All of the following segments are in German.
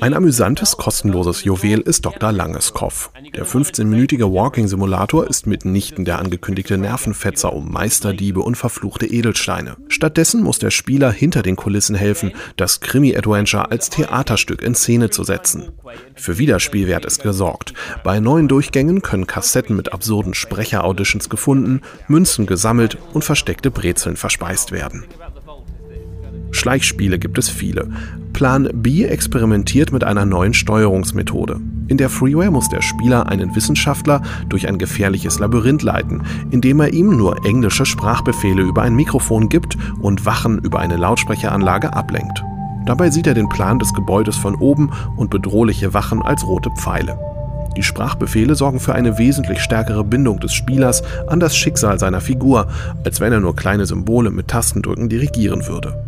Ein amüsantes, kostenloses Juwel ist Dr. Langeskopf. Der 15-minütige Walking-Simulator ist mitnichten der angekündigte Nervenfetzer um Meisterdiebe und verfluchte Edelsteine. Stattdessen muss der Spieler hinter den Kulissen helfen, das Krimi-Adventure als Theaterstück in Szene zu setzen. Für Wiederspielwert ist gesorgt. Bei neuen Durchgängen können Kassetten mit absurden Sprecher-Auditions gefunden, Münzen gesammelt und versteckte Brezeln verspeist werden. Schleichspiele gibt es viele. Plan B experimentiert mit einer neuen Steuerungsmethode. In der Freeware muss der Spieler einen Wissenschaftler durch ein gefährliches Labyrinth leiten, indem er ihm nur englische Sprachbefehle über ein Mikrofon gibt und Wachen über eine Lautsprecheranlage ablenkt. Dabei sieht er den Plan des Gebäudes von oben und bedrohliche Wachen als rote Pfeile. Die Sprachbefehle sorgen für eine wesentlich stärkere Bindung des Spielers an das Schicksal seiner Figur, als wenn er nur kleine Symbole mit Tastendrücken dirigieren würde.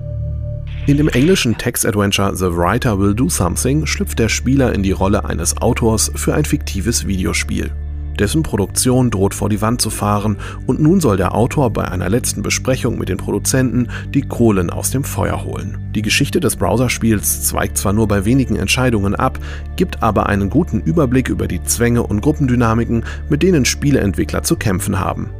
In dem englischen Text-Adventure The Writer Will Do Something schlüpft der Spieler in die Rolle eines Autors für ein fiktives Videospiel. Dessen Produktion droht vor die Wand zu fahren und nun soll der Autor bei einer letzten Besprechung mit den Produzenten die Kohlen aus dem Feuer holen. Die Geschichte des Browserspiels zweigt zwar nur bei wenigen Entscheidungen ab, gibt aber einen guten Überblick über die Zwänge und Gruppendynamiken, mit denen Spieleentwickler zu kämpfen haben.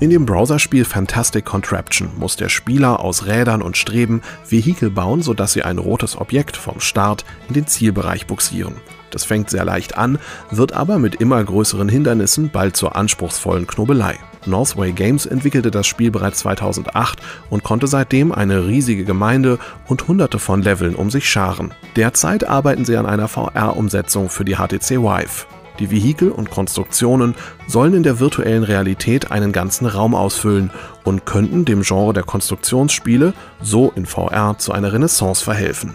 In dem Browserspiel Fantastic Contraption muss der Spieler aus Rädern und Streben Vehikel bauen, sodass sie ein rotes Objekt vom Start in den Zielbereich buxieren. Das fängt sehr leicht an, wird aber mit immer größeren Hindernissen bald zur anspruchsvollen Knobelei. Northway Games entwickelte das Spiel bereits 2008 und konnte seitdem eine riesige Gemeinde und hunderte von Leveln um sich scharen. Derzeit arbeiten sie an einer VR-Umsetzung für die HTC Vive. Die Vehikel und Konstruktionen sollen in der virtuellen Realität einen ganzen Raum ausfüllen und könnten dem Genre der Konstruktionsspiele so in VR zu einer Renaissance verhelfen